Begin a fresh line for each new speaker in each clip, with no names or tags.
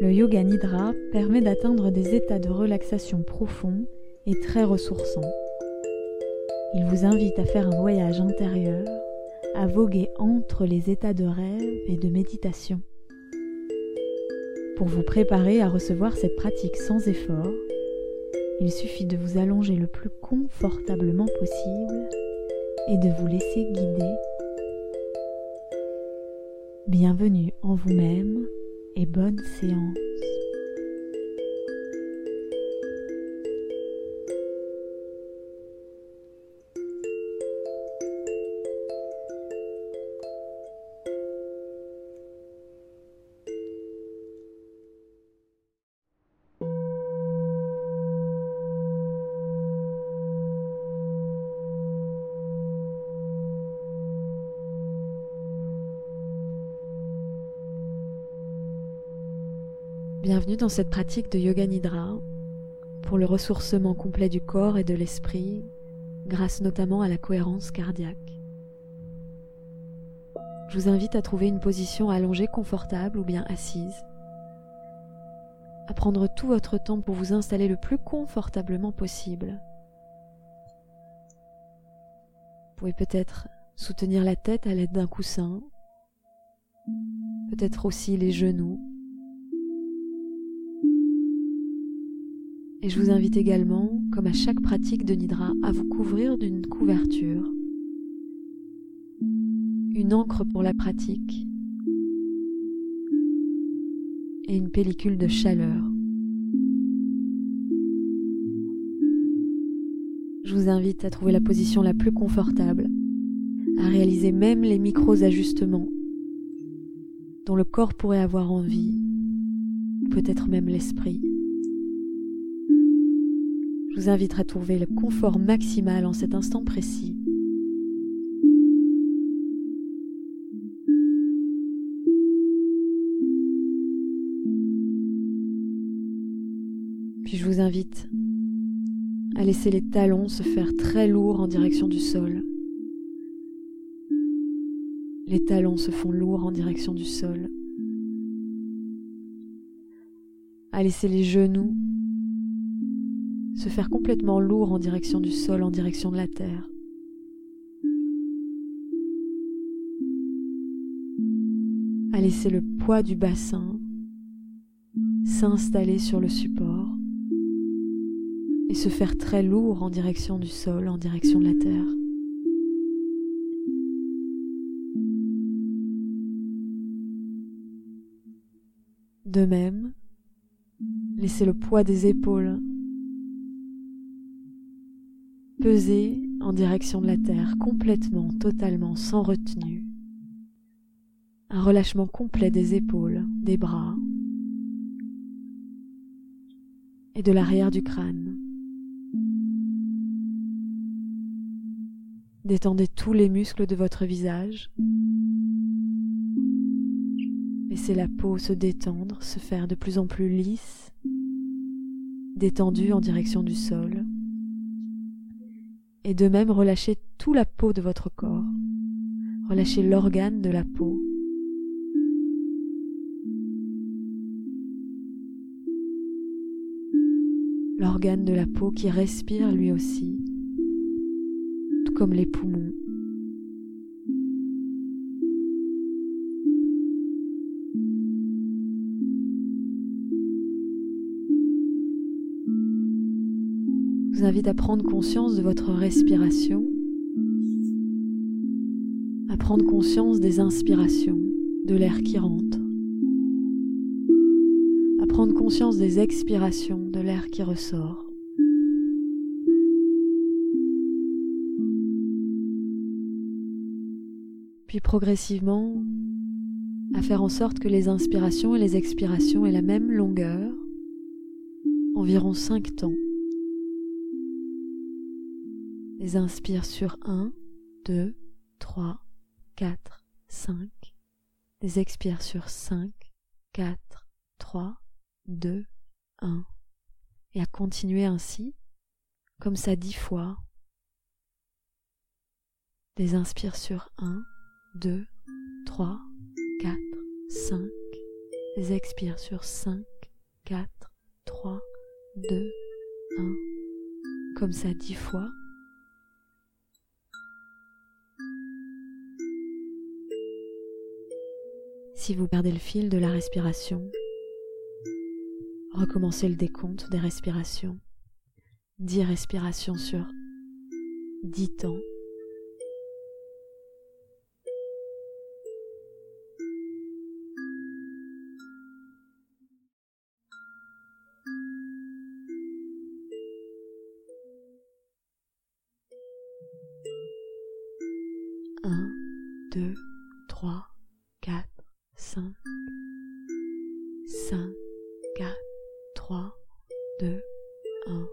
Le yoga nidra permet d'atteindre des états de relaxation profonds et très ressourçants. Il vous invite à faire un voyage intérieur, à voguer entre les états de rêve et de méditation. Pour vous préparer à recevoir cette pratique sans effort, il suffit de vous allonger le plus confortablement possible et de vous laisser guider. Bienvenue en vous-même et bonne séance. Bienvenue dans cette pratique de Yoga Nidra pour le ressourcement complet du corps et de l'esprit grâce notamment à la cohérence cardiaque. Je vous invite à trouver une position allongée confortable ou bien assise, à prendre tout votre temps pour vous installer le plus confortablement possible. Vous pouvez peut-être soutenir la tête à l'aide d'un coussin, peut-être aussi les genoux Et je vous invite également, comme à chaque pratique de Nidra, à vous couvrir d'une couverture, une encre pour la pratique. Et une pellicule de chaleur. Je vous invite à trouver la position la plus confortable, à réaliser même les micros ajustements dont le corps pourrait avoir envie, peut-être même l'esprit vous invite à trouver le confort maximal en cet instant précis. Puis je vous invite à laisser les talons se faire très lourds en direction du sol. Les talons se font lourds en direction du sol. À laisser les genoux faire complètement lourd en direction du sol, en direction de la terre. À laisser le poids du bassin s'installer sur le support et se faire très lourd en direction du sol, en direction de la terre. De même, laissez le poids des épaules peser en direction de la terre, complètement, totalement, sans retenue. Un relâchement complet des épaules, des bras et de l'arrière du crâne. Détendez tous les muscles de votre visage. Laissez la peau se détendre, se faire de plus en plus lisse, détendue en direction du sol et de même relâchez tout la peau de votre corps. Relâchez l'organe de la peau. L'organe de la peau qui respire lui aussi, tout comme les poumons. Invite à prendre conscience de votre respiration, à prendre conscience des inspirations, de l'air qui rentre, à prendre conscience des expirations, de l'air qui ressort. Puis progressivement, à faire en sorte que les inspirations et les expirations aient la même longueur, environ 5 temps. Les inspire sur 1, 2, 3, 4, 5. Les expire sur 5, 4, 3, 2, 1. Et à continuer ainsi, comme ça dix fois. Les inspire sur 1, 2, 3, 4, 5. expire sur 5, 4, 3, 2, 1, comme ça dix fois. Si vous perdez le fil de la respiration, recommencez le décompte des respirations. 10 respirations sur 10 temps. 2, 1.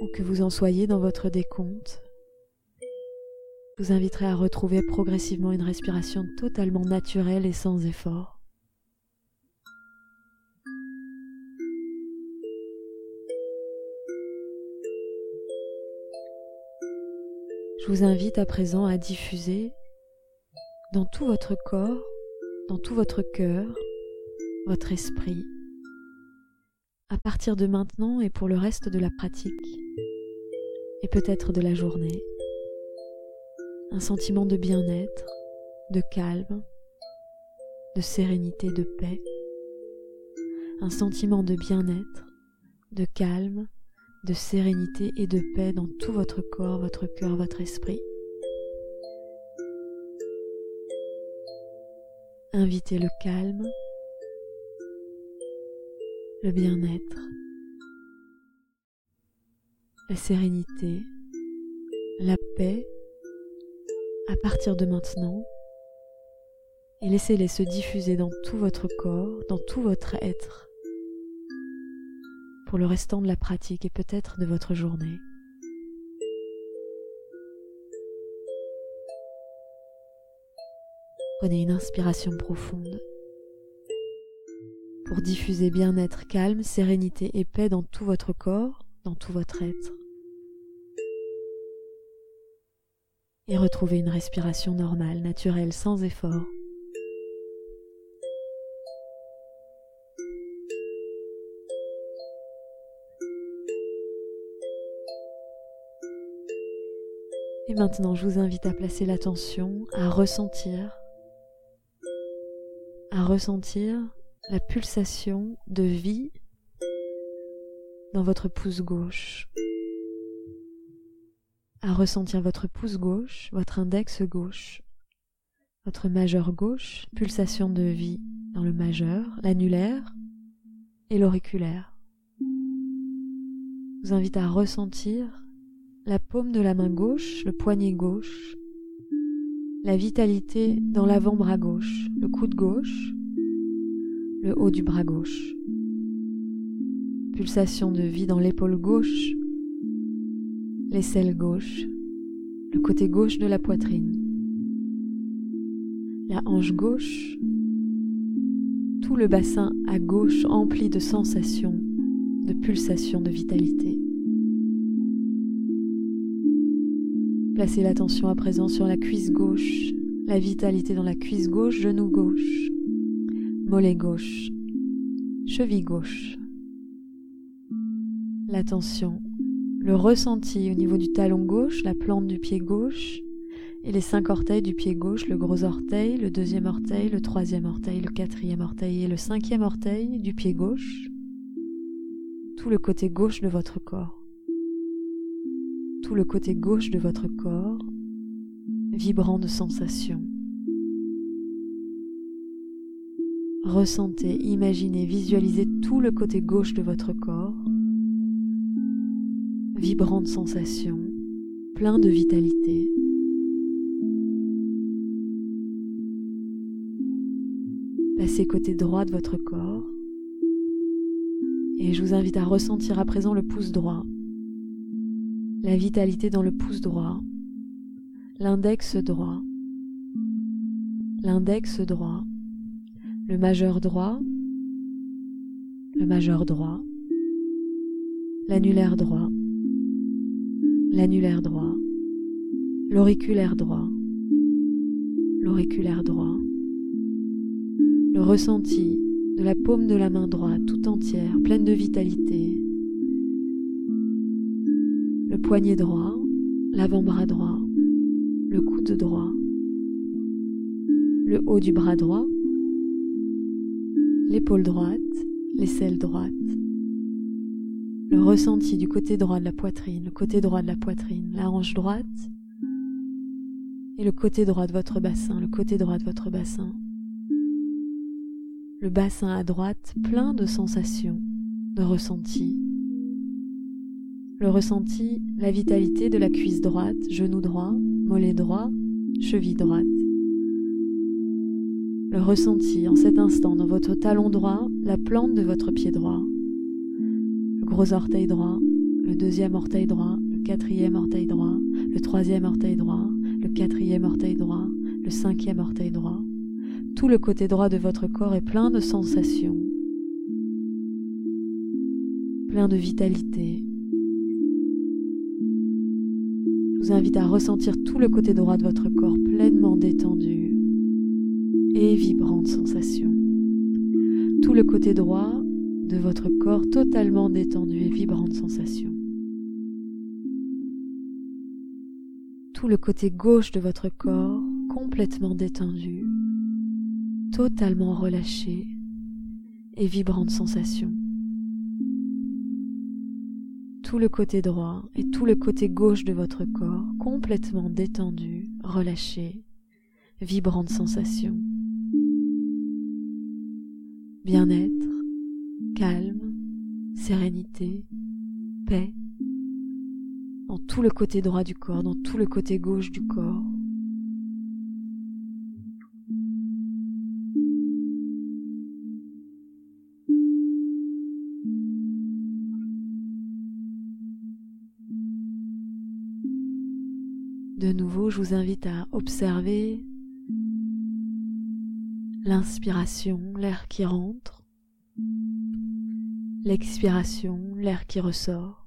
Où que vous en soyez dans votre décompte, vous inviterai à retrouver progressivement une respiration totalement naturelle et sans effort. Je vous invite à présent à diffuser dans tout votre corps, dans tout votre cœur, votre esprit, à partir de maintenant et pour le reste de la pratique, et peut-être de la journée. Un sentiment de bien-être, de calme, de sérénité, de paix. Un sentiment de bien-être, de calme, de sérénité et de paix dans tout votre corps, votre cœur, votre esprit. Invitez le calme, le bien-être, la sérénité, la paix à partir de maintenant et laissez-les se diffuser dans tout votre corps, dans tout votre être le restant de la pratique et peut-être de votre journée. Prenez une inspiration profonde pour diffuser bien-être, calme, sérénité et paix dans tout votre corps, dans tout votre être. Et retrouvez une respiration normale, naturelle, sans effort. Maintenant, je vous invite à placer l'attention, à ressentir, à ressentir la pulsation de vie dans votre pouce gauche, à ressentir votre pouce gauche, votre index gauche, votre majeur gauche, pulsation de vie dans le majeur, l'annulaire et l'auriculaire. Je vous invite à ressentir la paume de la main gauche, le poignet gauche, la vitalité dans l'avant-bras gauche, le coude gauche, le haut du bras gauche. Pulsation de vie dans l'épaule gauche, l'aisselle gauche, le côté gauche de la poitrine, la hanche gauche, tout le bassin à gauche empli de sensations, de pulsations de vitalité. Placez l'attention à présent sur la cuisse gauche, la vitalité dans la cuisse gauche, genou gauche, mollet gauche, cheville gauche. L'attention, le ressenti au niveau du talon gauche, la plante du pied gauche, et les cinq orteils du pied gauche, le gros orteil, le deuxième orteil, le troisième orteil, le quatrième orteil et le cinquième orteil du pied gauche, tout le côté gauche de votre corps tout le côté gauche de votre corps, vibrant de sensations. Ressentez, imaginez, visualisez tout le côté gauche de votre corps, vibrant de sensations, plein de vitalité. Passez côté droit de votre corps et je vous invite à ressentir à présent le pouce droit la vitalité dans le pouce droit, l'index droit, l'index droit, le majeur droit, le majeur droit, l'annulaire droit, l'annulaire droit, l'auriculaire droit, l'auriculaire droit, le ressenti de la paume de la main droite tout entière, pleine de vitalité, le poignet droit, l'avant-bras droit, le coude droit, le haut du bras droit, l'épaule droite, l'aisselle droite, le ressenti du côté droit de la poitrine, le côté droit de la poitrine, la hanche droite et le côté droit de votre bassin, le côté droit de votre bassin le bassin à droite plein de sensations, de ressentis. Le ressenti, la vitalité de la cuisse droite, genou droit, mollet droit, cheville droite. Le ressenti en cet instant dans votre talon droit, la plante de votre pied droit. Le gros orteil droit, le deuxième orteil droit, le quatrième orteil droit, le troisième orteil droit, le quatrième orteil droit, le cinquième orteil droit tout le côté droit de votre corps est plein de sensations, plein de vitalité. Vous invite à ressentir tout le côté droit de votre corps pleinement détendu et vibrant de sensations. Tout le côté droit de votre corps totalement détendu et vibrant de sensations. Tout le côté gauche de votre corps complètement détendu totalement relâché et vibrant de sensation. Tout le côté droit et tout le côté gauche de votre corps complètement détendu, relâché, vibrant de sensation. Bien-être, calme, sérénité, paix, dans tout le côté droit du corps, dans tout le côté gauche du corps. De nouveau, je vous invite à observer l'inspiration, l'air qui rentre, l'expiration, l'air qui ressort.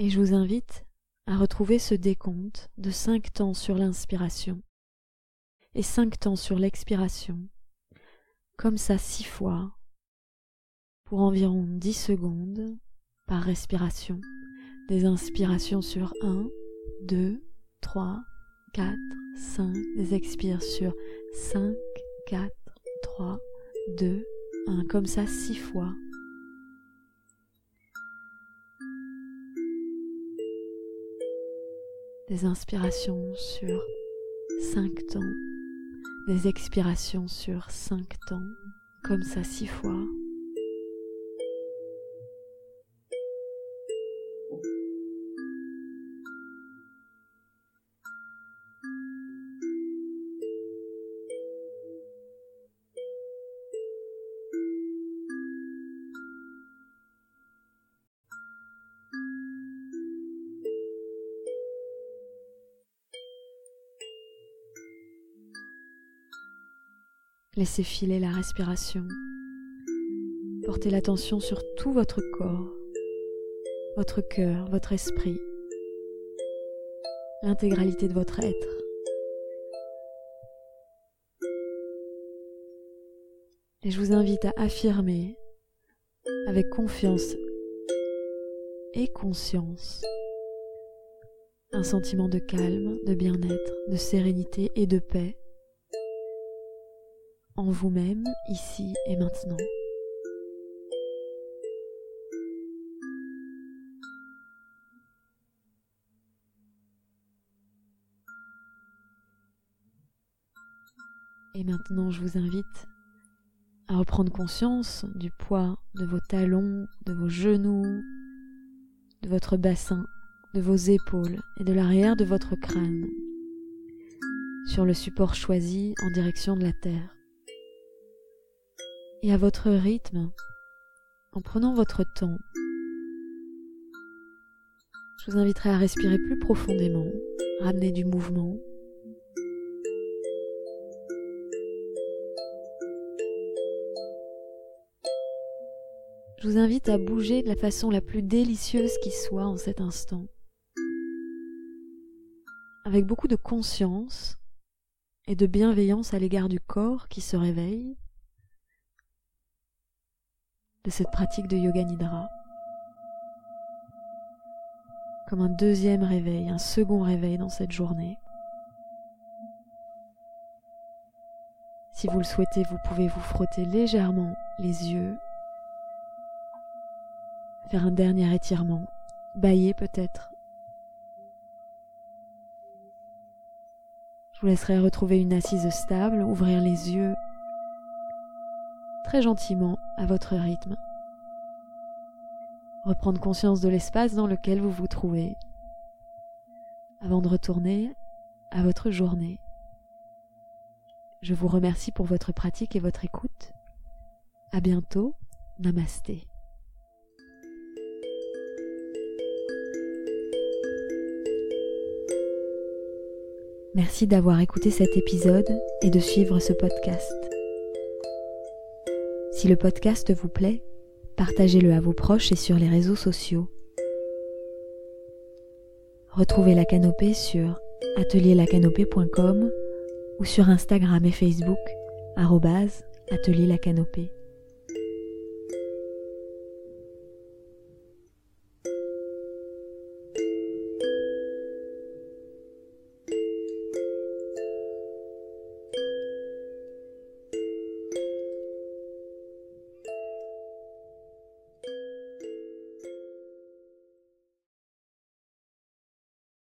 Et je vous invite à retrouver ce décompte de cinq temps sur l'inspiration et cinq temps sur l'expiration comme ça six fois, pour environ dix secondes par respiration. Des inspirations sur 1, 2, 3, 4, 5. Des expires sur 5, 4, 3, 2, 1. Comme ça six fois. Des inspirations sur 5 temps des expirations sur cinq temps, comme ça six fois. Laissez filer la respiration. Portez l'attention sur tout votre corps, votre cœur, votre esprit, l'intégralité de votre être. Et je vous invite à affirmer avec confiance et conscience un sentiment de calme, de bien-être, de sérénité et de paix en vous-même, ici et maintenant. Et maintenant, je vous invite à reprendre conscience du poids de vos talons, de vos genoux, de votre bassin, de vos épaules et de l'arrière de votre crâne sur le support choisi en direction de la terre et à votre rythme, en prenant votre temps, je vous inviterai à respirer plus profondément, ramener du mouvement. Je vous invite à bouger de la façon la plus délicieuse qui soit en cet instant, avec beaucoup de conscience et de bienveillance à l'égard du corps qui se réveille, de cette pratique de yoga nidra. Comme un deuxième réveil, un second réveil dans cette journée. Si vous le souhaitez, vous pouvez vous frotter légèrement les yeux, faire un dernier étirement, bailler peut-être. Je vous laisserai retrouver une assise stable, ouvrir les yeux très gentiment à votre rythme. Reprendre conscience de l'espace dans lequel vous vous trouvez avant de retourner à votre journée. Je vous remercie pour votre pratique et votre écoute. À bientôt. Namasté. Merci d'avoir écouté cet épisode et de suivre ce podcast. Si le podcast vous plaît, partagez-le à vos proches et sur les réseaux sociaux. Retrouvez la canopée sur atelierlacanopée.com ou sur Instagram et Facebook atelier la canopée.